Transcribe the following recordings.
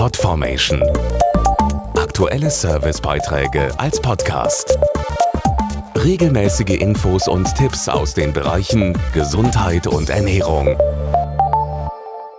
Podformation. Aktuelle Servicebeiträge als Podcast. Regelmäßige Infos und Tipps aus den Bereichen Gesundheit und Ernährung.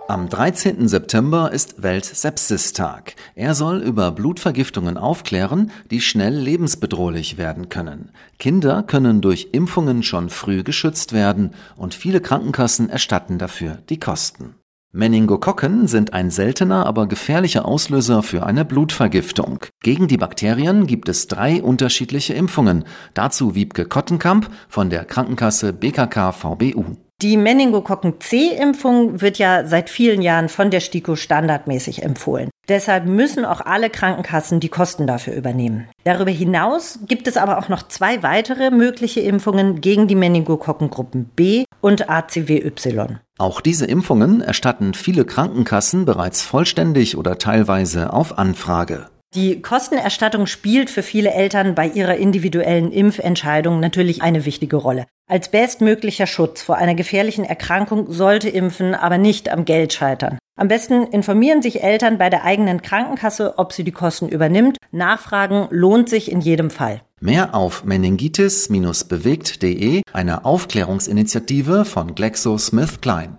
Am 13. September ist Weltsepsistag. Er soll über Blutvergiftungen aufklären, die schnell lebensbedrohlich werden können. Kinder können durch Impfungen schon früh geschützt werden und viele Krankenkassen erstatten dafür die Kosten. Meningokokken sind ein seltener, aber gefährlicher Auslöser für eine Blutvergiftung. Gegen die Bakterien gibt es drei unterschiedliche Impfungen. Dazu Wiebke Kottenkamp von der Krankenkasse BKK VBU. Die Meningokokken-C-Impfung wird ja seit vielen Jahren von der STIKO standardmäßig empfohlen. Deshalb müssen auch alle Krankenkassen die Kosten dafür übernehmen. Darüber hinaus gibt es aber auch noch zwei weitere mögliche Impfungen gegen die Meningokokkengruppen B und ACWY. Auch diese Impfungen erstatten viele Krankenkassen bereits vollständig oder teilweise auf Anfrage. Die Kostenerstattung spielt für viele Eltern bei ihrer individuellen Impfentscheidung natürlich eine wichtige Rolle. Als bestmöglicher Schutz vor einer gefährlichen Erkrankung sollte Impfen aber nicht am Geld scheitern. Am besten informieren sich Eltern bei der eigenen Krankenkasse, ob sie die Kosten übernimmt. Nachfragen lohnt sich in jedem Fall. Mehr auf meningitis-bewegt.de, eine Aufklärungsinitiative von GlaxoSmithKline